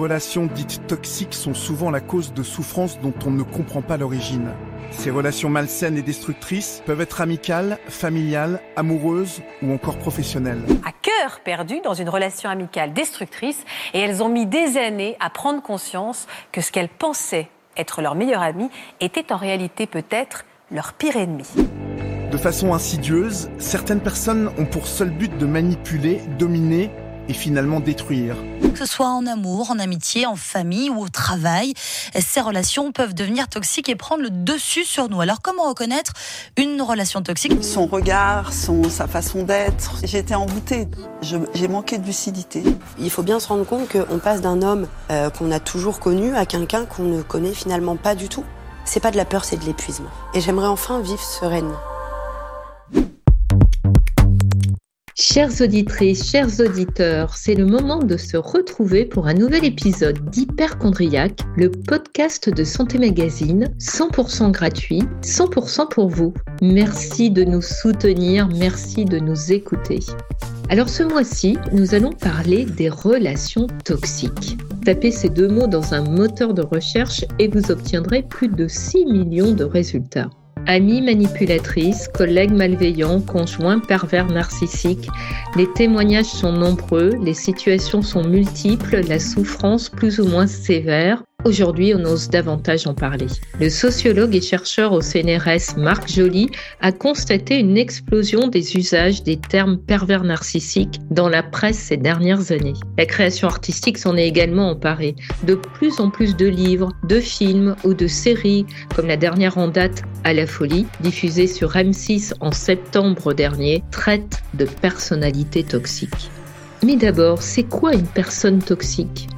relations dites toxiques sont souvent la cause de souffrances dont on ne comprend pas l'origine. Ces relations malsaines et destructrices peuvent être amicales, familiales, amoureuses ou encore professionnelles. À cœur perdu dans une relation amicale destructrice et elles ont mis des années à prendre conscience que ce qu'elles pensaient être leur meilleur ami était en réalité peut-être leur pire ennemi. De façon insidieuse, certaines personnes ont pour seul but de manipuler, dominer et finalement détruire. Que ce soit en amour, en amitié, en famille ou au travail, ces relations peuvent devenir toxiques et prendre le dessus sur nous. Alors comment reconnaître une relation toxique? Son regard, son, sa façon d'être. J'étais envoûtée. J'ai manqué de lucidité. Il faut bien se rendre compte qu'on passe d'un homme euh, qu'on a toujours connu à quelqu'un qu'on ne connaît finalement pas du tout. C'est pas de la peur, c'est de l'épuisement. Et j'aimerais enfin vivre sereinement. Chères auditrices, chers auditeurs, c'est le moment de se retrouver pour un nouvel épisode d'Hyperchondriac, le podcast de Santé Magazine, 100% gratuit, 100% pour vous. Merci de nous soutenir, merci de nous écouter. Alors ce mois-ci, nous allons parler des relations toxiques. Tapez ces deux mots dans un moteur de recherche et vous obtiendrez plus de 6 millions de résultats. Amis manipulatrices, collègues malveillants, conjoints pervers narcissiques, les témoignages sont nombreux, les situations sont multiples, la souffrance plus ou moins sévère. Aujourd'hui, on ose davantage en parler. Le sociologue et chercheur au CNRS Marc Joly a constaté une explosion des usages des termes pervers narcissiques dans la presse ces dernières années. La création artistique s'en est également emparée. De plus en plus de livres, de films ou de séries, comme la dernière en date À la folie, diffusée sur M6 en septembre dernier, traitent de personnalités toxiques. Mais d'abord, c'est quoi une personne toxique?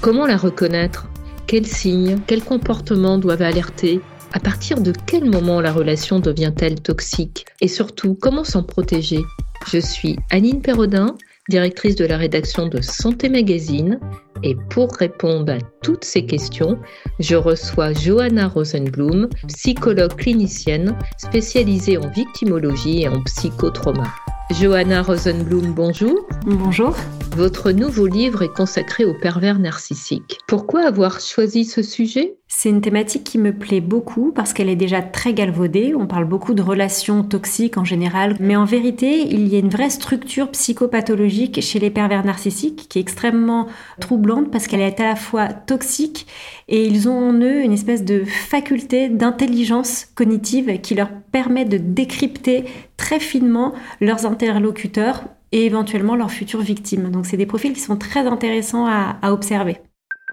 Comment la reconnaître? Quels signes, quels comportements doivent alerter À partir de quel moment la relation devient-elle toxique Et surtout, comment s'en protéger? Je suis Anine Perrodin, directrice de la rédaction de Santé Magazine. Et pour répondre à toutes ces questions, je reçois Johanna Rosenblum, psychologue clinicienne spécialisée en victimologie et en psychotrauma. Johanna Rosenblum, bonjour. Bonjour. Votre nouveau livre est consacré aux pervers narcissiques. Pourquoi avoir choisi ce sujet? C'est une thématique qui me plaît beaucoup parce qu'elle est déjà très galvaudée. On parle beaucoup de relations toxiques en général, mais en vérité, il y a une vraie structure psychopathologique chez les pervers narcissiques qui est extrêmement troublante parce qu'elle est à la fois toxique et ils ont en eux une espèce de faculté d'intelligence cognitive qui leur permet de décrypter très finement leurs interlocuteurs et éventuellement leurs futures victimes. Donc c'est des profils qui sont très intéressants à, à observer.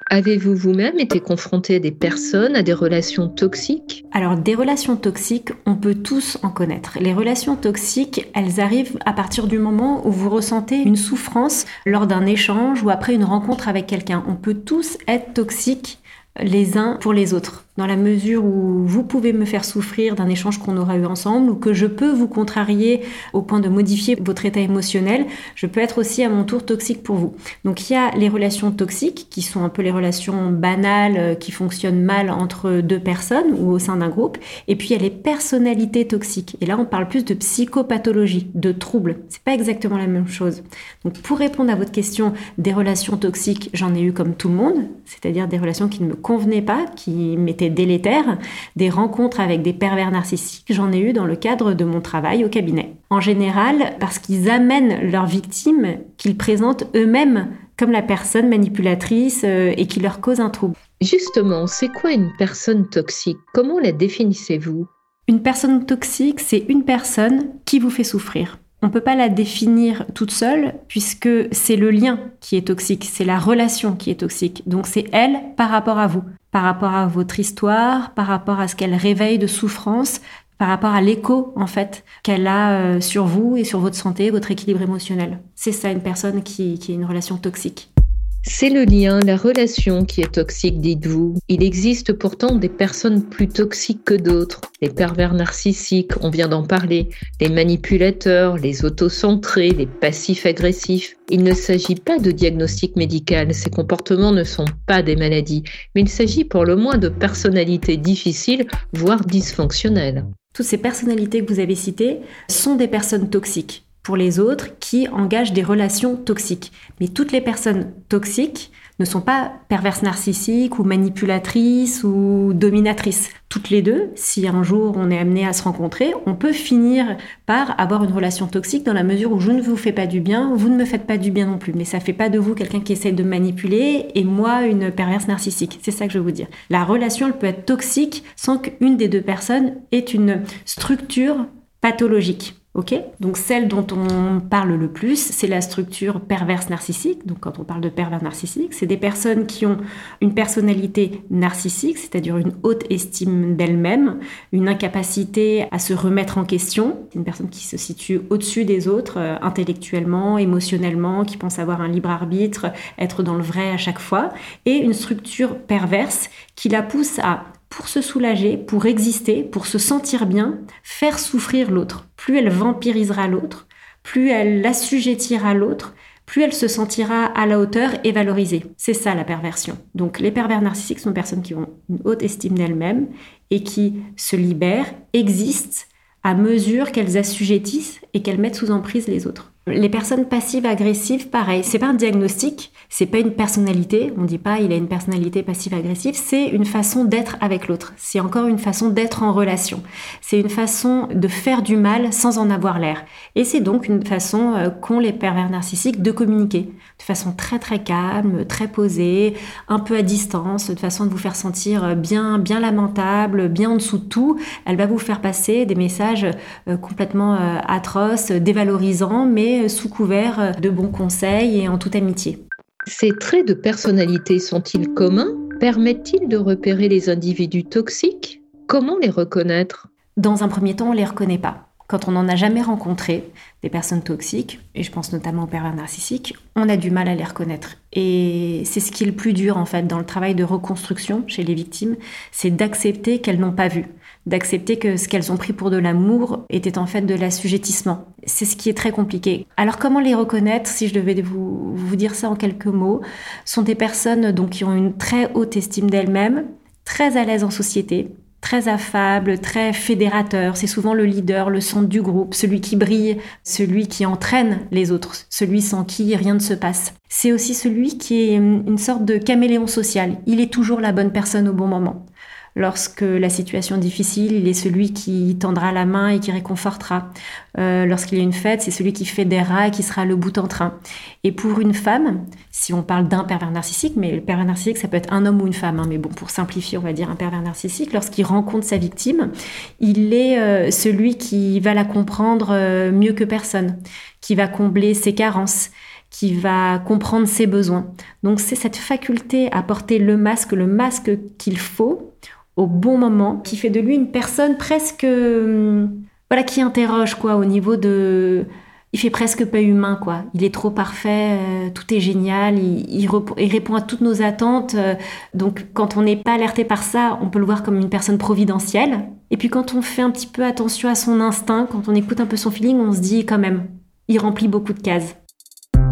Avez-vous vous-même été confronté à des personnes, à des relations toxiques? Alors des relations toxiques, on peut tous en connaître. Les relations toxiques, elles arrivent à partir du moment où vous ressentez une souffrance lors d'un échange ou après une rencontre avec quelqu'un. On peut tous être toxiques les uns pour les autres dans la mesure où vous pouvez me faire souffrir d'un échange qu'on aura eu ensemble ou que je peux vous contrarier au point de modifier votre état émotionnel, je peux être aussi à mon tour toxique pour vous. Donc il y a les relations toxiques qui sont un peu les relations banales euh, qui fonctionnent mal entre deux personnes ou au sein d'un groupe et puis il y a les personnalités toxiques. Et là on parle plus de psychopathologie, de troubles. C'est pas exactement la même chose. Donc pour répondre à votre question des relations toxiques, j'en ai eu comme tout le monde, c'est-à-dire des relations qui ne me convenaient pas, qui m'étaient délétères, des rencontres avec des pervers narcissiques, j'en ai eu dans le cadre de mon travail au cabinet. En général, parce qu'ils amènent leurs victimes qu'ils présentent eux-mêmes comme la personne manipulatrice euh, et qui leur cause un trouble. Justement, c'est quoi une personne toxique? Comment la définissez-vous? Une personne toxique, c'est une personne qui vous fait souffrir. On ne peut pas la définir toute seule puisque c'est le lien qui est toxique, c'est la relation qui est toxique. Donc c'est elle par rapport à vous, par rapport à votre histoire, par rapport à ce qu'elle réveille de souffrance, par rapport à l'écho en fait qu'elle a euh, sur vous et sur votre santé, votre équilibre émotionnel. C'est ça une personne qui, qui est une relation toxique. C'est le lien, la relation qui est toxique, dites-vous. Il existe pourtant des personnes plus toxiques que d'autres. Les pervers narcissiques, on vient d'en parler, les manipulateurs, les autocentrés, les passifs agressifs. Il ne s'agit pas de diagnostic médical, ces comportements ne sont pas des maladies, mais il s'agit pour le moins de personnalités difficiles, voire dysfonctionnelles. Toutes ces personnalités que vous avez citées sont des personnes toxiques pour les autres qui engagent des relations toxiques. Mais toutes les personnes toxiques ne sont pas perverses narcissiques ou manipulatrices ou dominatrices. Toutes les deux, si un jour on est amené à se rencontrer, on peut finir par avoir une relation toxique dans la mesure où je ne vous fais pas du bien, vous ne me faites pas du bien non plus. Mais ça fait pas de vous quelqu'un qui essaie de manipuler et moi une perverse narcissique. C'est ça que je veux vous dire. La relation, elle peut être toxique sans qu'une des deux personnes ait une structure pathologique. Ok Donc celle dont on parle le plus, c'est la structure perverse narcissique. Donc quand on parle de pervers narcissique, c'est des personnes qui ont une personnalité narcissique, c'est-à-dire une haute estime d'elle-même, une incapacité à se remettre en question. Une personne qui se situe au-dessus des autres, euh, intellectuellement, émotionnellement, qui pense avoir un libre arbitre, être dans le vrai à chaque fois, et une structure perverse qui la pousse à pour se soulager, pour exister, pour se sentir bien, faire souffrir l'autre. Plus elle vampirisera l'autre, plus elle l'assujettira l'autre, plus elle se sentira à la hauteur et valorisée. C'est ça la perversion. Donc les pervers narcissiques sont personnes qui ont une haute estime d'elles-mêmes et qui se libèrent, existent à mesure qu'elles assujettissent et qu'elles mettent sous emprise les autres. Les personnes passives agressives, pareil, c'est pas un diagnostic, c'est pas une personnalité, on dit pas il a une personnalité passive agressive, c'est une façon d'être avec l'autre. C'est encore une façon d'être en relation. C'est une façon de faire du mal sans en avoir l'air. Et c'est donc une façon euh, qu'ont les pervers narcissiques de communiquer de façon très très calme, très posée, un peu à distance, de façon de vous faire sentir bien bien lamentable, bien en dessous de tout. Elle va vous faire passer des messages euh, complètement euh, atroces, dévalorisants, mais sous couvert de bons conseils et en toute amitié. Ces traits de personnalité sont-ils communs? Permettent-ils de repérer les individus toxiques? Comment les reconnaître? Dans un premier temps, on ne les reconnaît pas. Quand on n'en a jamais rencontré des personnes toxiques, et je pense notamment aux pervers narcissiques, on a du mal à les reconnaître. Et c'est ce qui est le plus dur en fait dans le travail de reconstruction chez les victimes, c'est d'accepter qu'elles n'ont pas vu d'accepter que ce qu'elles ont pris pour de l'amour était en fait de l'assujettissement. C'est ce qui est très compliqué. Alors comment les reconnaître, si je devais vous, vous dire ça en quelques mots, sont des personnes donc qui ont une très haute estime d'elles-mêmes, très à l'aise en société, très affable, très fédérateur. C'est souvent le leader, le centre du groupe, celui qui brille, celui qui entraîne les autres, celui sans qui rien ne se passe. C'est aussi celui qui est une sorte de caméléon social. Il est toujours la bonne personne au bon moment. Lorsque la situation est difficile, il est celui qui tendra la main et qui réconfortera. Euh, lorsqu'il y a une fête, c'est celui qui fait des rats et qui sera le bout en train. Et pour une femme, si on parle d'un pervers narcissique, mais le pervers narcissique, ça peut être un homme ou une femme, hein, mais bon, pour simplifier, on va dire un pervers narcissique, lorsqu'il rencontre sa victime, il est euh, celui qui va la comprendre euh, mieux que personne, qui va combler ses carences qui va comprendre ses besoins. Donc c'est cette faculté à porter le masque, le masque qu'il faut au bon moment, qui fait de lui une personne presque, hum, voilà, qui interroge quoi au niveau de, il fait presque pas humain quoi. Il est trop parfait, euh, tout est génial, il, répond à toutes nos attentes. Euh, donc quand on n'est pas alerté par ça, on peut le voir comme une personne providentielle. Et puis quand on fait un petit peu attention à son instinct, quand on écoute un peu son feeling, on se dit quand même, il remplit beaucoup de cases.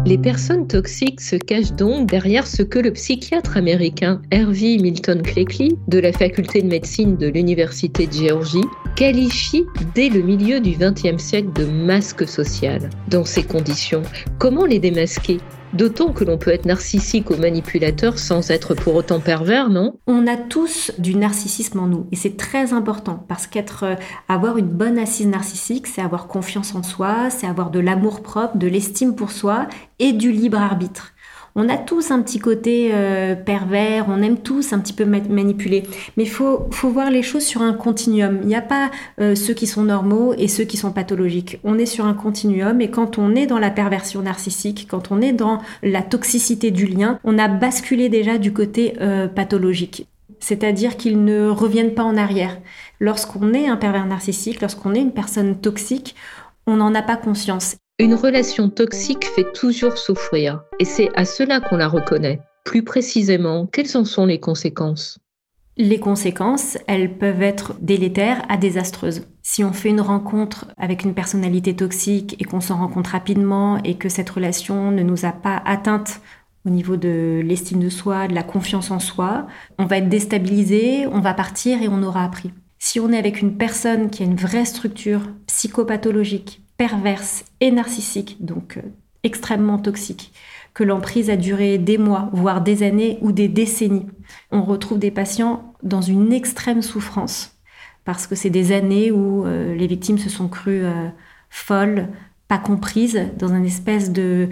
Les personnes toxiques se cachent donc derrière ce que le psychiatre américain Hervey Milton Cleckley de la faculté de médecine de l'Université de Géorgie qualifie dès le milieu du XXe siècle de masque social. Dans ces conditions, comment les démasquer? D'autant que l'on peut être narcissique ou manipulateur sans être pour autant pervers, non? On a tous du narcissisme en nous et c'est très important parce qu'être euh, avoir une bonne assise narcissique, c'est avoir confiance en soi, c'est avoir de l'amour propre, de l'estime pour soi et du libre arbitre. On a tous un petit côté euh, pervers, on aime tous un petit peu manipuler. Mais il faut, voir les choses sur un continuum. Il n'y a pas euh, ceux qui sont normaux et ceux qui sont pathologiques. On est sur un continuum et quand on est dans la perversion narcissique, quand on est dans la toxicité du lien, on a basculé déjà du côté euh, pathologique. C'est-à-dire qu'ils ne reviennent pas en arrière. Lorsqu'on est un pervers narcissique, lorsqu'on est une personne toxique, on n'en a pas conscience. Une relation toxique fait toujours souffrir, et c'est à cela qu'on la reconnaît. Plus précisément, quelles en sont les conséquences? Les conséquences, elles peuvent être délétères à désastreuses. Si on fait une rencontre avec une personnalité toxique et qu'on s'en rencontre rapidement et que cette relation ne nous a pas atteinte au niveau de l'estime de soi, de la confiance en soi, on va être déstabilisé, on va partir et on aura appris. Si on est avec une personne qui a une vraie structure psychopathologique, perverse et narcissique, donc euh, extrêmement toxique, que l'emprise a duré des mois, voire des années ou des décennies. On retrouve des patients dans une extrême souffrance parce que c'est des années où euh, les victimes se sont crues euh, folles, pas comprises, dans un espèce de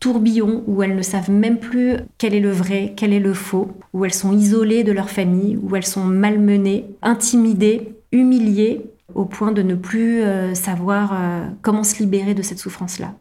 tourbillon où elles ne savent même plus quel est le vrai, quel est le faux, où elles sont isolées de leur famille, où elles sont malmenées, intimidées, humiliées, au point de ne plus euh, savoir comment se libérer de cette souffrance-là.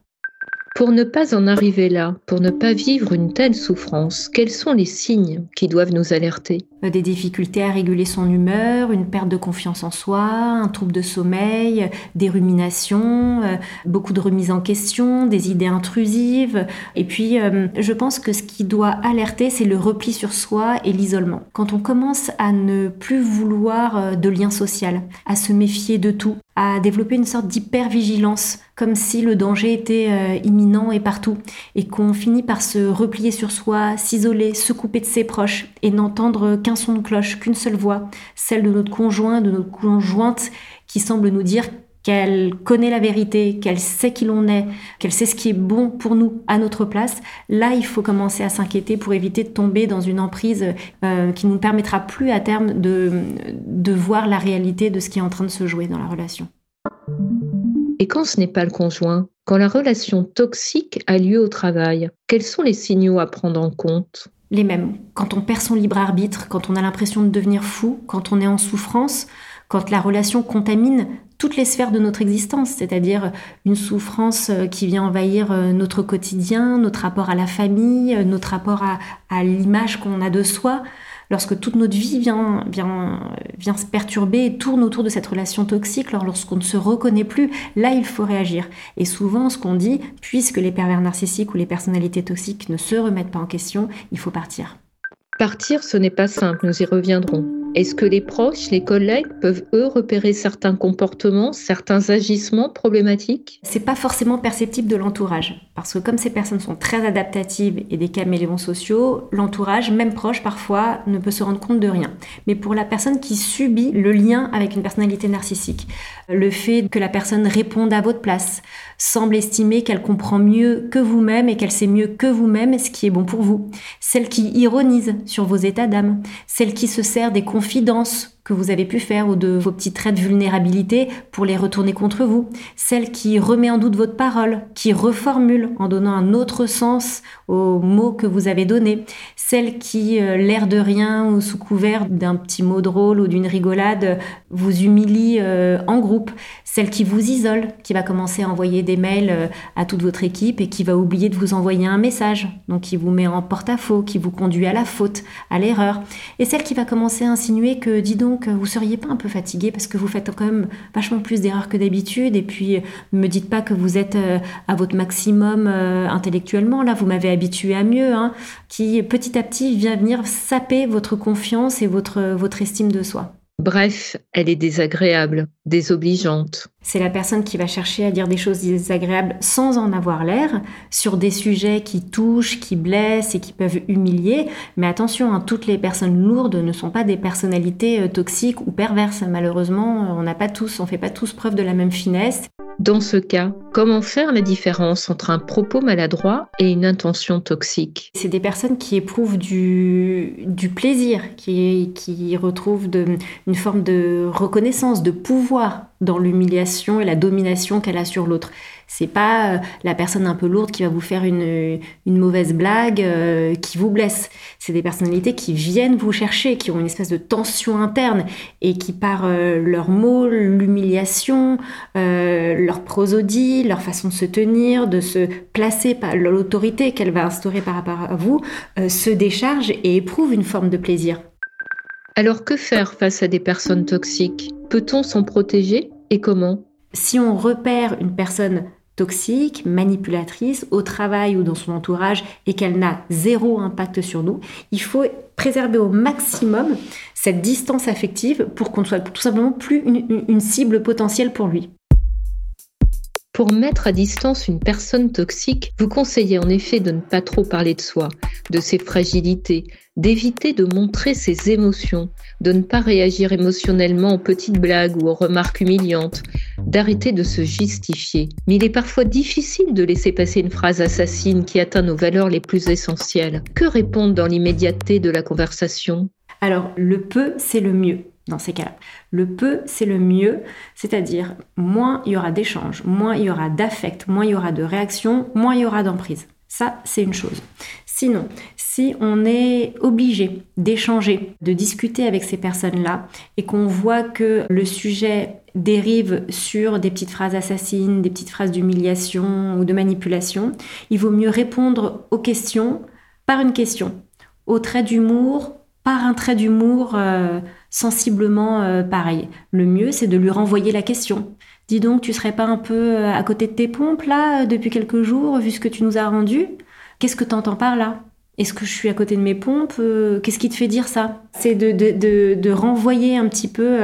Pour ne pas en arriver là, pour ne pas vivre une telle souffrance, quels sont les signes qui doivent nous alerter? Euh, Des difficultés à réguler son humeur, une perte de confiance en soi, un trouble de sommeil, des ruminations, euh, beaucoup de remises en question, des idées intrusives. Et puis, euh, je pense que ce qui doit alerter, c'est le repli sur soi et l'isolement. Quand on commence à ne plus vouloir de lien social, à se méfier de tout, à développer une sorte d'hypervigilance, comme si le danger était euh, imminent et partout, et qu'on finit par se replier sur soi, s'isoler, se couper de ses proches, et n'entendre qu'un son de cloche, qu'une seule voix, celle de notre conjoint, de notre conjointe, qui semble nous dire qu'elle connaît la vérité, qu'elle sait qui l'on est, qu'elle sait ce qui est bon pour nous à notre place, là, il faut commencer à s'inquiéter pour éviter de tomber dans une emprise euh, qui ne nous permettra plus à terme de, de voir la réalité de ce qui est en train de se jouer dans la relation. Et quand ce n'est pas le conjoint, quand la relation toxique a lieu au travail, quels sont les signaux à prendre en compte? Les mêmes. Quand on perd son libre arbitre, quand on a l'impression de devenir fou, quand on est en souffrance, quand la relation contamine toutes les sphères de notre existence, c'est-à-dire une souffrance euh, qui vient envahir euh, notre quotidien, notre rapport à la famille, euh, notre rapport à, l'image qu'on a de soi, lorsque toute notre vie vient, vient, vient se perturber et tourne autour de cette relation toxique, lorsqu'on ne se reconnaît plus, là il faut réagir. Et souvent ce qu'on dit, puisque les pervers narcissiques ou les personnalités toxiques ne se remettent pas en question, il faut partir. Partir, ce n'est pas simple, nous y reviendrons. Est-ce que les proches, les collègues peuvent eux repérer certains comportements, certains agissements problématiques? C'est pas forcément perceptible de l'entourage parce que comme ces personnes sont très adaptatives et des caméléons sociaux, l'entourage, même proche parfois, ne peut se rendre compte de rien. Mais pour la personne qui subit le lien avec une personnalité narcissique, le fait que la personne réponde à votre place, semble estimer qu'elle comprend mieux que vous-même et qu'elle sait mieux que vous-même ce qui est bon pour vous, celle qui ironise sur vos états d'âme, celle qui se sert des confidences que vous avez pu faire ou de vos petits traits de vulnérabilité pour les retourner contre vous, celle qui remet en doute votre parole, qui reformule en donnant un autre sens aux mots que vous avez donnés, celle qui, euh, l'air de rien ou sous couvert d'un petit mot drôle ou d'une rigolade, vous humilie euh, en groupe, celle qui vous isole, qui va commencer à envoyer des mails euh, à toute votre équipe et qui va oublier de vous envoyer un message, donc qui vous met en porte-à-faux, qui vous conduit à la faute, à l'erreur, et celle qui va commencer à insinuer que, dis donc, vous seriez pas un peu fatigué parce que vous faites quand même vachement plus d'erreurs que d'habitude, et puis ne me dites pas que vous êtes euh, à votre maximum euh, intellectuellement, là vous m'avez habitué à mieux, hein, qui petit à petit vient venir saper votre confiance et votre, votre estime de soi. Bref, elle est désagréable, désobligeante. C'est la personne qui va chercher à dire des choses désagréables sans en avoir l'air, sur des sujets qui touchent, qui blessent et qui peuvent humilier. Mais attention, hein, toutes les personnes lourdes ne sont pas des personnalités euh, toxiques ou perverses. Malheureusement, on n'a pas tous, on fait pas tous preuve de la même finesse. Dans ce cas, comment faire la différence entre un propos maladroit et une intention toxique? C'est des personnes qui éprouvent du, plaisir, qui, retrouvent une forme de reconnaissance, de pouvoir dans l'humiliation et la domination qu'elle a sur l'autre. C'est pas euh, la personne un peu lourde qui va vous faire une, une mauvaise blague euh, qui vous blesse. C'est des personnalités qui viennent vous chercher, qui ont une espèce de tension interne et qui par euh, leurs mots, l'humiliation, leur prosodie, leur façon de se tenir, de se placer par l'autorité qu'elle va instaurer par rapport à vous, se déchargent et éprouvent une forme de plaisir. Alors que faire face à des personnes toxiques? Peut-on s'en protéger? Et comment? Si on repère une personne toxique, manipulatrice, au travail ou dans son entourage et qu'elle n'a zéro impact sur nous, il faut préserver au maximum cette distance affective pour qu'on ne soit tout simplement plus une cible potentielle pour lui. Pour mettre à distance une personne toxique, vous conseillez en effet de ne pas trop parler de soi, de ses fragilités, d'éviter de montrer ses émotions, de ne pas réagir émotionnellement aux petites blagues ou aux remarques humiliantes, d'arrêter de se justifier. Mais il est parfois difficile de laisser passer une phrase assassine qui atteint nos valeurs les plus essentielles. Que répondre dans l'immédiateté de la conversation? Alors, le peu, c'est le mieux dans ces cas-là. Le peu, c'est le mieux, c'est-à-dire moins il y aura d'échanges, moins il y aura d'affect, moins il y aura de réactions, moins il y aura d'emprise. Ça, c'est une chose. Sinon, si on est obligé d'échanger, de discuter avec ces personnes-là, et qu'on voit que le sujet dérive sur des petites phrases assassines, des petites phrases d'humiliation ou de manipulation, il vaut mieux répondre aux questions par une question, au trait d'humour, par un trait d'humour euh, sensiblement euh, pareil. Le mieux, c'est de lui renvoyer la question. Dis donc, tu serais pas un peu euh, à côté de tes pompes là depuis quelques jours, vu ce que tu nous as rendu? Qu'est-ce que tu entends par là? Est-ce que je suis à côté de mes pompes? Qu'est-ce qui te fait dire ça? C'est de, de, de, renvoyer un petit peu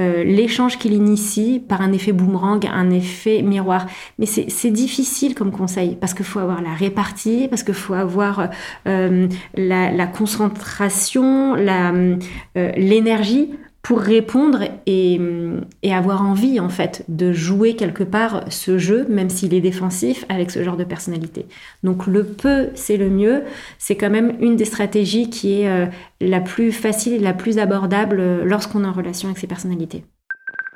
euh, l'échange qu'il initie par un effet boomerang, un effet miroir. Mais c'est difficile comme conseil parce qu'il faut avoir la répartie, parce qu'il faut avoir euh, la, concentration, euh, l'énergie pour répondre et, avoir envie en fait de jouer quelque part ce jeu, même s'il est défensif, avec ce genre de personnalité. Donc le peu, c'est le mieux. C'est quand même une des stratégies qui est euh, la plus facile et la plus abordable euh, lorsqu'on est en relation avec ces personnalités.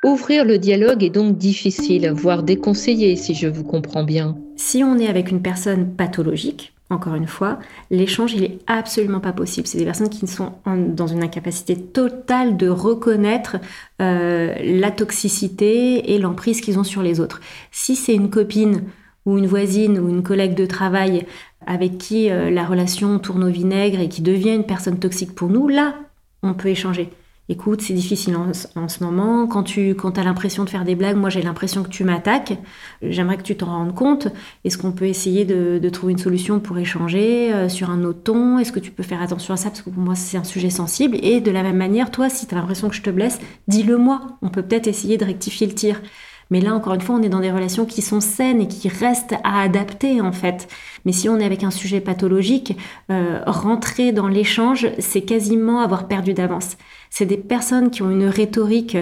Ouvrir le dialogue est donc difficile, voire déconseillé si je vous comprends bien. Si on est avec une personne pathologique, encore une fois, l'échange, il est absolument pas possible. C'est des personnes qui sont dans une incapacité totale de reconnaître euh, la toxicité et l'emprise qu'ils ont sur les autres. Si c'est une copine ou une voisine ou une collègue de travail avec qui euh, la relation tourne au vinaigre et qui devient une personne toxique pour nous, là, on peut échanger écoute, c'est difficile en, ce moment, quand tu quand as l'impression de faire des blagues, moi j'ai l'impression que tu m'attaques, j'aimerais que tu t'en rendes compte, est-ce qu'on peut essayer de, trouver une solution pour échanger euh, sur un autre ton, est-ce que tu peux faire attention à ça, parce que pour moi c'est un sujet sensible, et de la même manière, toi, si tu as l'impression que je te blesse, dis-le moi, on peut peut-être essayer de rectifier le tir. Mais là, encore une fois, on est dans des relations qui sont saines et qui restent à adapter, en fait. Mais si on est avec un sujet pathologique, euh, rentrer dans l'échange, c'est quasiment avoir perdu d'avance. C'est des personnes qui ont une rhétorique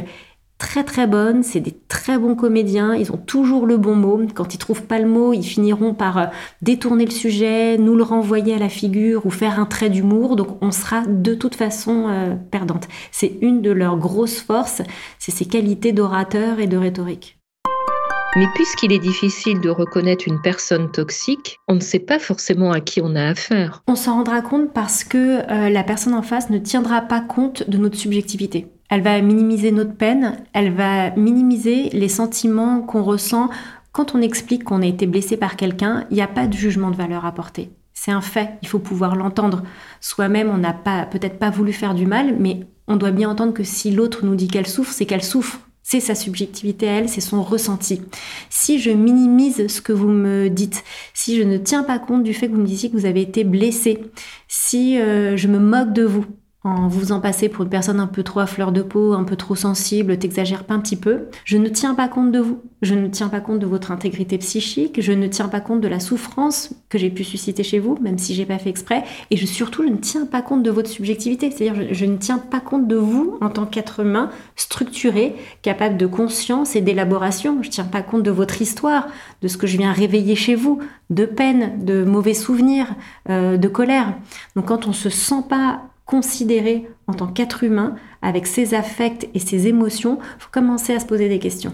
très très bonne, c'est des très bons comédiens, ils ont toujours le bon mot. Quand ils trouvent pas le mot, ils finiront par euh, détourner le sujet, nous le renvoyer à la figure ou faire un trait d'humour. Donc on sera de toute façon euh, perdante. C'est une de leurs grosses forces, c'est ces qualités d'orateur et de rhétorique. Mais puisqu'il est difficile de reconnaître une personne toxique, on ne sait pas forcément à qui on a affaire. On s'en rendra compte parce que euh, la personne en face ne tiendra pas compte de notre subjectivité. Elle va minimiser notre peine, elle va minimiser les sentiments qu'on ressent quand on explique qu'on a été blessé par quelqu'un. Il n'y a pas de jugement de valeur à porter. C'est un fait, il faut pouvoir l'entendre. Soi-même, on n'a peut-être pas voulu faire du mal, mais on doit bien entendre que si l'autre nous dit qu'elle souffre, c'est qu'elle souffre. C'est sa subjectivité à elle, c'est son ressenti. Si je minimise ce que vous me dites, si je ne tiens pas compte du fait que vous me disiez que vous avez été blessé, si euh, je me moque de vous, en vous en passez pour une personne un peu trop à fleur de peau, un peu trop sensible, t'exagères pas un petit peu. Je ne tiens pas compte de vous. Je ne tiens pas compte de votre intégrité psychique. Je ne tiens pas compte de la souffrance que j'ai pu susciter chez vous, même si j'ai pas fait exprès. Et surtout, je ne tiens pas compte de votre subjectivité. C'est-à-dire, je, je, ne tiens pas compte de vous en tant qu'être humain structuré, capable de conscience et d'élaboration. Je ne tiens pas compte de votre histoire, de ce que je viens réveiller chez vous, de peine, de mauvais souvenirs, euh, de colère. Donc, quand on se sent pas considéré en tant qu'être humain, avec ses affects et ses émotions, il faut commencer à se poser des questions.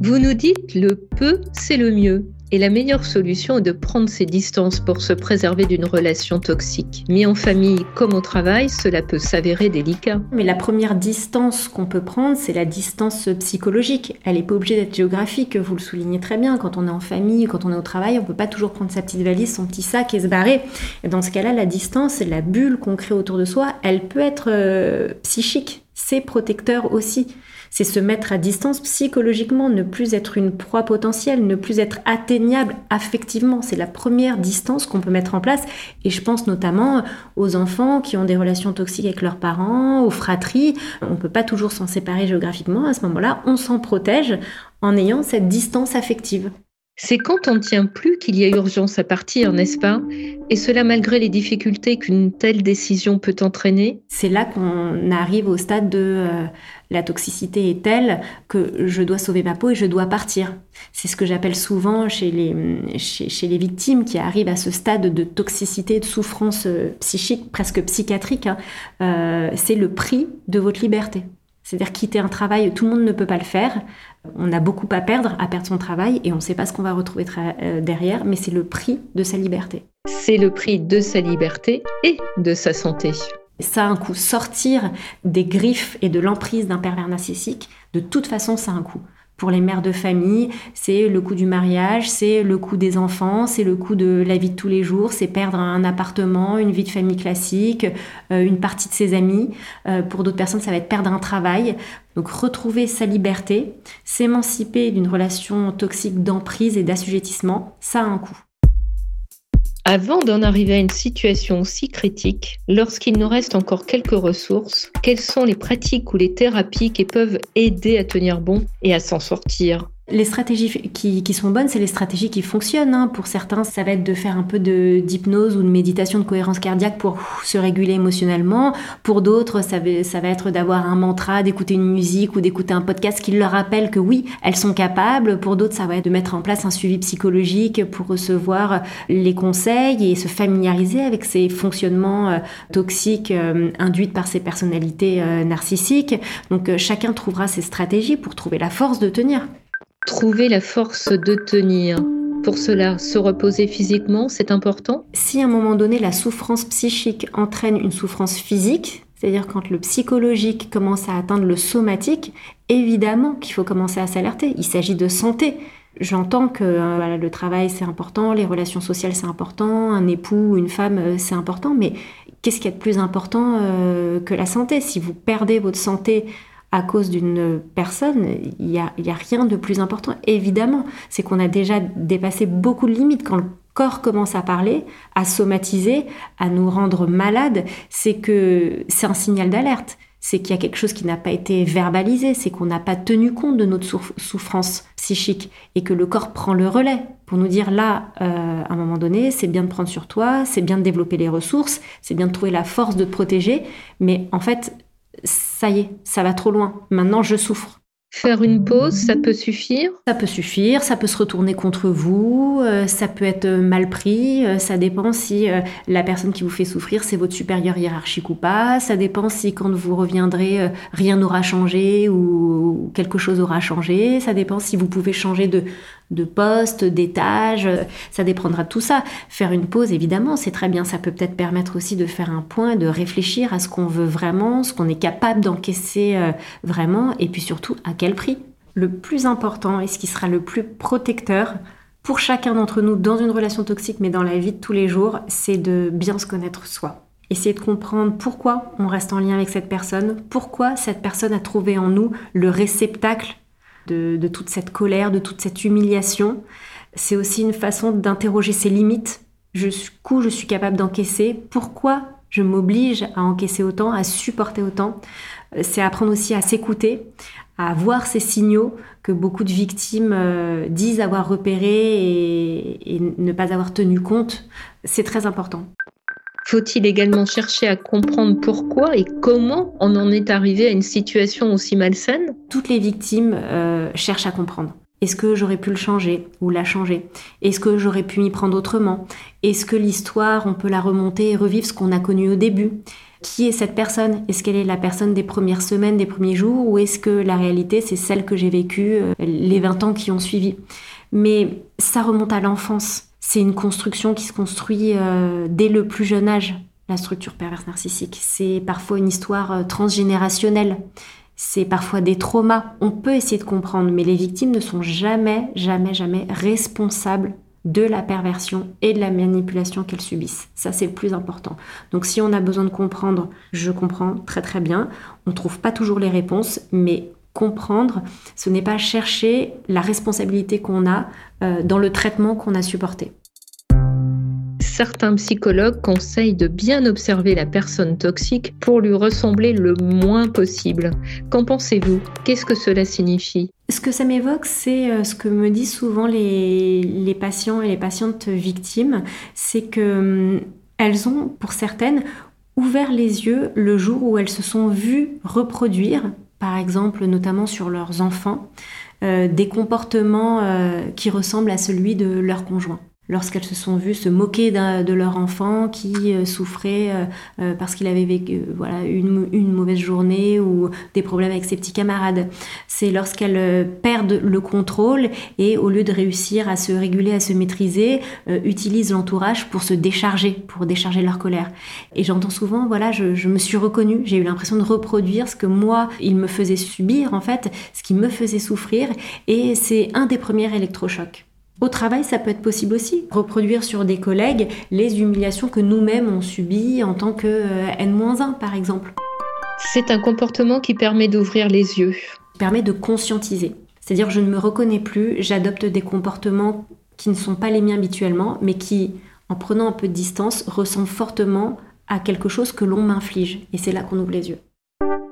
Vous nous dites le peu, c'est le mieux. Et la meilleure solution est de prendre ses distances pour se préserver d'une relation toxique. Mais en famille comme au travail, cela peut s'avérer délicat. Mais la première distance qu'on peut prendre, c'est la distance psychologique. Elle n'est pas obligée d'être géographique, vous le soulignez très bien. Quand on est en famille, quand on est au travail, on ne peut pas toujours prendre sa petite valise, son petit sac et se barrer. Dans ce cas-là, la distance, la bulle qu'on crée autour de soi, elle peut être euh, psychique. C'est protecteur aussi C'est se mettre à distance psychologiquement, ne plus être une proie potentielle, ne plus être atteignable affectivement. C'est la première distance qu'on peut mettre en place. Et je pense notamment aux enfants qui ont des relations toxiques avec leurs parents, aux fratries. On ne peut pas toujours s'en séparer géographiquement. À ce moment-là, on s'en protège en ayant cette distance affective. C'est quand on ne tient plus qu'il y a urgence à partir, n'est-ce pas? Et cela malgré les difficultés qu'une telle décision peut entraîner? C'est là qu'on arrive au stade de euh, la toxicité est telle que je dois sauver ma peau et je dois partir. C'est ce que j'appelle souvent chez les, chez, les victimes qui arrivent à ce stade de toxicité, de souffrance euh, psychique, presque psychiatrique. Hein. Euh, c'est le prix de votre liberté. C'est-à-dire quitter un travail, tout le monde ne peut pas le faire. On a beaucoup à perdre, à perdre son travail, et on ne sait pas ce qu'on va retrouver euh, derrière, mais c'est le prix de sa liberté. C'est le prix de sa liberté et de sa santé. Ça a un coût. Sortir des griffes et de l'emprise d'un pervers narcissique, de toute façon, ça a un coût. Pour les mères de famille, c'est le coût du mariage, c'est le coût des enfants, c'est le coût de la vie de tous les jours, c'est perdre un appartement, une vie de famille classique, euh, une partie de ses amis. Euh, pour d'autres personnes, ça va être perdre un travail. Donc retrouver sa liberté, s'émanciper d'une relation toxique d'emprise et d'assujettissement, ça a un coût. Avant d'en arriver à une situation aussi critique, lorsqu'il nous reste encore quelques ressources, quelles sont les pratiques ou les thérapies qui peuvent aider à tenir bon et à s'en sortir? Les stratégies qui, sont bonnes, c'est les stratégies qui fonctionnent. Hein. Pour certains, ça va être de faire un peu d'hypnose ou de méditation de cohérence cardiaque pour se réguler émotionnellement. Pour d'autres, ça va, ça va être d'avoir un mantra, d'écouter une musique ou d'écouter un podcast qui leur rappelle que oui, elles sont capables. Pour d'autres, ça va être de mettre en place un suivi psychologique pour recevoir les conseils et se familiariser avec ces fonctionnements euh, toxiques euh, induits par ces personnalités euh, narcissiques. Donc chacun trouvera ses stratégies pour trouver la force de tenir. Trouver la force de tenir. Pour cela, se reposer physiquement, c'est important? Si à un moment donné, la souffrance psychique entraîne une souffrance physique, c'est-à-dire quand le psychologique commence à atteindre le somatique, évidemment qu'il faut commencer à s'alerter. Il s'agit de santé. J'entends que euh, le travail c'est important, les relations sociales c'est important, un époux, une femme euh, c'est important, mais qu'est-ce qui est de plus important euh, que la santé? Si vous perdez votre santé à cause d'une personne, il n'y a, a, rien de plus important, évidemment. C'est qu'on a déjà dépassé beaucoup de limites. Quand le corps commence à parler, à somatiser, à nous rendre malades, c'est que c'est un signal d'alerte. C'est qu'il y a quelque chose qui n'a pas été verbalisé, c'est qu'on n'a pas tenu compte de notre souffrance psychique et que le corps prend le relais pour nous dire là, euh, à un moment donné, c'est bien de prendre sur toi, c'est bien de développer les ressources, c'est bien de trouver la force de protéger, mais en fait, ça y est, ça va trop loin. Maintenant, je souffre. Faire une pause, ça peut suffire? Ça peut suffire, ça peut se retourner contre vous, euh, ça peut être mal pris, euh, ça dépend si euh, la personne qui vous fait souffrir, c'est votre supérieur hiérarchique ou pas, ça dépend si quand vous reviendrez, rien n'aura changé ou quelque chose aura changé, ça dépend si vous pouvez changer de, de poste, d'étage, ça dépendra de tout ça. Faire une pause, évidemment, c'est très bien. Ça peut peut-être permettre aussi de faire un point, de réfléchir à ce qu'on veut vraiment, ce qu'on est capable d'encaisser euh, vraiment, et puis surtout à quel prix. Le plus important et ce qui sera le plus protecteur pour chacun d'entre nous dans une relation toxique, mais dans la vie de tous les jours, c'est de bien se connaître soi. Essayer de comprendre pourquoi on reste en lien avec cette personne, pourquoi cette personne a trouvé en nous le réceptacle de, toute cette colère, de toute cette humiliation. C'est aussi une façon d'interroger ses limites. Jusqu'où je suis capable d'encaisser? Pourquoi je m'oblige à encaisser autant, à supporter autant? C'est apprendre aussi à s'écouter, à voir ces signaux que beaucoup de victimes euh, disent avoir repérés et ne pas avoir tenu compte. C'est très important. Faut-il également chercher à comprendre pourquoi et comment on en est arrivé à une situation aussi malsaine? Toutes les victimes euh, cherchent à comprendre. Est-ce que j'aurais pu le changer ou la changer? Est-ce que j'aurais pu m'y prendre autrement? Est-ce que l'histoire, on peut la remonter et revivre ce qu'on a connu au début? Qui est cette personne? Est-ce qu'elle est la personne des premières semaines, des premiers jours? Ou est-ce que la réalité, c'est celle que j'ai vécue euh, les 20 ans qui ont suivi? Mais ça remonte à l'enfance c'est une construction qui se construit euh, dès le plus jeune âge, la structure perverse narcissique. C'est parfois une histoire euh, transgénérationnelle. C'est parfois des traumas. On peut essayer de comprendre, mais les victimes ne sont jamais, jamais, jamais responsables de la perversion et de la manipulation qu'elles subissent. Ça, c'est le plus important. Donc si on a besoin de comprendre, je comprends très très bien. On ne trouve pas toujours les réponses, mais comprendre, ce n'est pas chercher la responsabilité qu'on a euh, dans le traitement qu'on a supporté. Certains psychologues conseillent de bien observer la personne toxique pour lui ressembler le moins possible. Qu'en pensez-vous? Qu'est-ce que cela signifie? Ce que ça m'évoque, c'est euh, ce que me disent souvent les, patients et les patientes victimes, c'est que hum, elles ont, pour certaines, ouvert les yeux le jour où elles se sont vues reproduire, par exemple notamment sur leurs enfants, euh, des comportements euh, qui ressemblent à celui de leur conjoint lorsqu'elles se sont vues se moquer de leur enfant qui euh, souffrait euh, euh, parce qu'il avait vécu voilà une, une, mauvaise journée ou des problèmes avec ses petits camarades. C'est lorsqu'elles perdent le contrôle et au lieu de réussir à se réguler, à se maîtriser, utilisent l'entourage pour se décharger, pour décharger leur colère. Et j'entends souvent, voilà, je, je me suis reconnue, j'ai eu l'impression de reproduire ce que moi, il me faisait subir en fait, ce qui me faisait souffrir, et c'est un des premiers électrochocs. Au travail, ça peut être possible aussi. Reproduire sur des collègues les humiliations que nous-mêmes on subit en tant que euh, N-1 par exemple. C'est un comportement qui permet d'ouvrir les yeux. Permet de conscientiser. C'est-à-dire je ne me reconnais plus, j'adopte des comportements qui ne sont pas les miens habituellement, mais qui, en prenant un peu de distance, ressemblent fortement à quelque chose que l'on m'inflige. Et c'est là qu'on ouvre les yeux.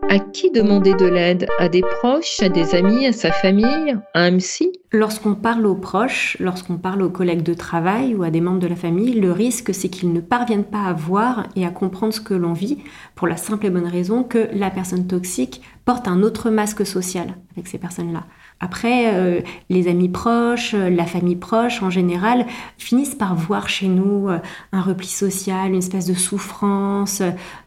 À qui demander de l'aide? À des proches, à des amis, à sa famille, à un psy? Lorsqu'on parle aux proches, lorsqu'on parle aux collègues de travail ou à des membres de la famille, le risque c'est qu'ils ne parviennent pas à voir et à comprendre ce que l'on vit pour la simple et bonne raison que la personne toxique porte un autre masque social avec ces personnes-là. Après, euh, les amis proches, euh, la famille proche en général, finissent par voir chez nous euh, un repli social, une espèce de souffrance,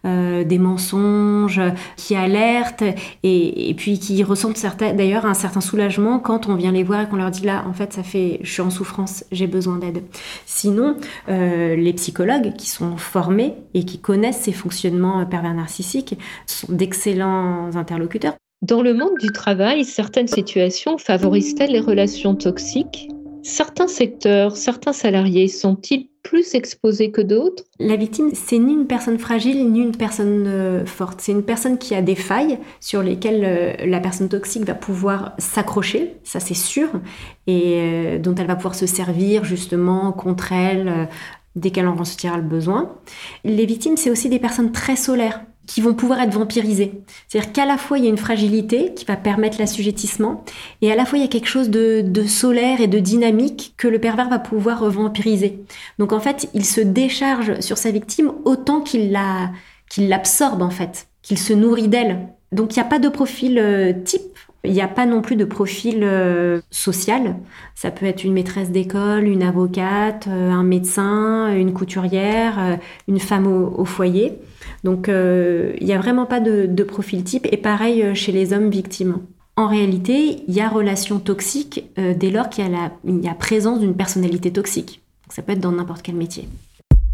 des mensonges qui alertent et, puis qui ressentent d'ailleurs un certain soulagement quand on vient les voir et qu'on leur dit là, en fait, ça fait, je suis en souffrance, j'ai besoin d'aide. Sinon, les psychologues qui sont formés et qui connaissent ces fonctionnements pervers narcissiques sont d'excellents interlocuteurs dans le monde du travail, certaines situations favorisent-elles les relations toxiques? Certains secteurs, certains salariés sont-ils plus exposés que d'autres? La victime, c'est ni une personne fragile ni une personne euh, forte. C'est une personne qui a des failles sur lesquelles euh, la personne toxique va pouvoir s'accrocher, ça c'est sûr, et euh, dont elle va pouvoir se servir justement contre elle dès qu'elle en ressentira le besoin. Les victimes, c'est aussi des personnes très solaires qui vont pouvoir être vampirisés. C'est-à-dire qu'à la fois il y a une fragilité qui va permettre l'assujettissement, et à la fois il y a quelque chose de, solaire et de dynamique que le pervers va pouvoir vampiriser. Donc en fait, il se décharge sur sa victime autant qu'il la, qu'il l'absorbe en fait, qu'il se nourrit d'elle. Donc il n'y a pas de profil euh, type. Il n'y a pas non plus de profil euh, social. Ça peut être une maîtresse d'école, une avocate, euh, un médecin, une couturière, une femme au foyer. Donc euh, il n'y a vraiment pas de, profil type et pareil euh, chez les hommes victimes. En réalité, il y a relation toxique euh, dès lors qu'il y, a présence d'une personnalité toxique. ça peut être dans n'importe quel métier.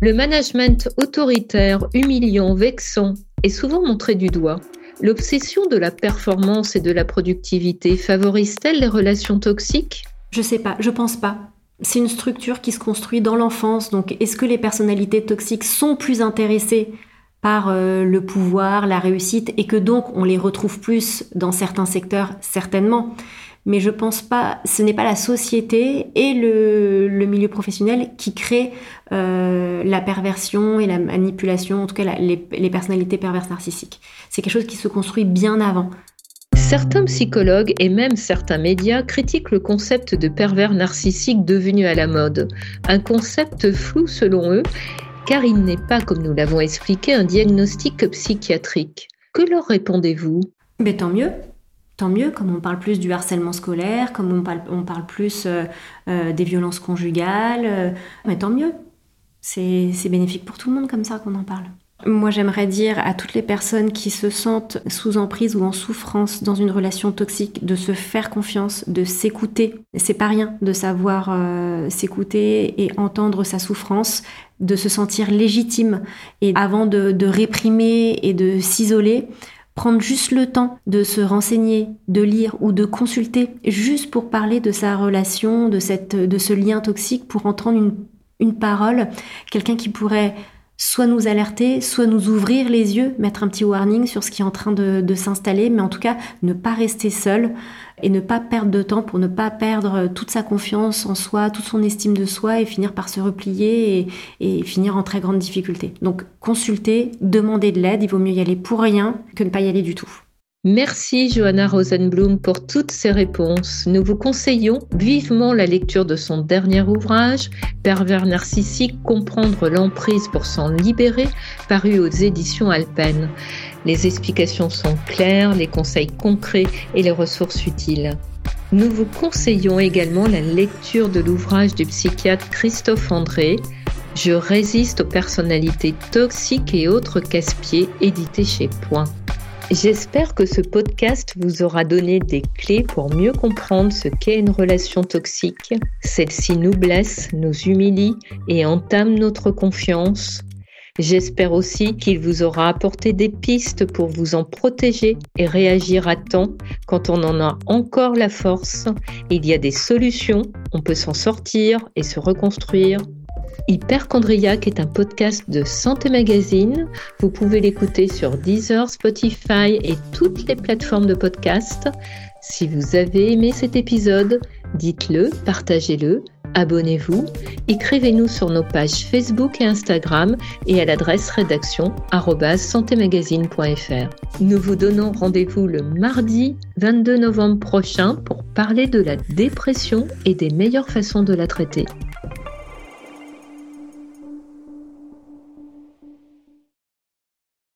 Le management autoritaire, humiliant, vexant est souvent montré du doigt. L'obsession de la performance et de la productivité favorise-t-elle les relations toxiques? Je sais pas, je pense pas. C'est une structure qui se construit dans l'enfance, donc est-ce que les personnalités toxiques sont plus intéressées par euh, le pouvoir, la réussite, et que donc on les retrouve plus dans certains secteurs, certainement. Mais je pense pas, ce n'est pas la société et le, milieu professionnel qui crée euh, la perversion et la manipulation, en tout cas les, les personnalités perverses narcissiques. C'est quelque chose qui se construit bien avant. Certains psychologues et même certains médias critiquent le concept de pervers narcissique devenu à la mode. Un concept flou selon eux car il n'est pas, comme nous l'avons expliqué, un diagnostic psychiatrique. Que leur répondez-vous? Mais tant mieux. Tant mieux, comme on parle plus du harcèlement scolaire, comme on parle, on parle plus euh, euh, des violences conjugales, euh, mais tant mieux. C'est bénéfique pour tout le monde comme ça qu'on en parle. Moi, j'aimerais dire à toutes les personnes qui se sentent sous emprise ou en souffrance dans une relation toxique de se faire confiance, de s'écouter. C'est pas rien de savoir s'écouter et entendre sa souffrance, de se sentir légitime. Et avant de réprimer et de s'isoler, prendre juste le temps de se renseigner, de lire ou de consulter, juste pour parler de sa relation, de, cette, de ce lien toxique, pour entendre une, une parole, quelqu'un qui pourrait soit nous alerter, soit nous ouvrir les yeux, mettre un petit warning sur ce qui est en train de, s'installer, mais en tout cas ne pas rester seul et ne pas perdre de temps pour ne pas perdre toute sa confiance en soi, toute son estime de soi et finir par se replier et, et finir en très grande difficulté. Donc consulter, demander de l'aide, il vaut mieux y aller pour rien que ne pas y aller du tout. Merci Johanna Rosenblum pour toutes ces réponses. Nous vous conseillons vivement la lecture de son dernier ouvrage, Pervers narcissique, comprendre l'emprise pour s'en libérer, paru aux éditions Alpen. Les explications sont claires, les conseils concrets et les ressources utiles. Nous vous conseillons également la lecture de l'ouvrage du psychiatre Christophe André, Je résiste aux personnalités toxiques et autres casse-pieds, édité chez Point. J'espère que ce podcast vous aura donné des clés pour mieux comprendre ce qu'est une relation toxique. Celle-ci nous blesse, nous humilie et entame notre confiance. J'espère aussi qu'il vous aura apporté des pistes pour vous en protéger et réagir à temps quand on en a encore la force. Il y a des solutions, on peut s'en sortir et se reconstruire Hyperchondriac est un podcast de Santé Magazine. Vous pouvez l'écouter sur Deezer, Spotify et toutes les plateformes de podcast. Si vous avez aimé cet épisode, dites-le, partagez-le, abonnez-vous, écrivez-nous sur nos pages Facebook et Instagram et à l'adresse rédaction santémagazine.fr. Nous vous donnons rendez-vous le mardi 22 novembre prochain pour parler de la dépression et des meilleures façons de la traiter.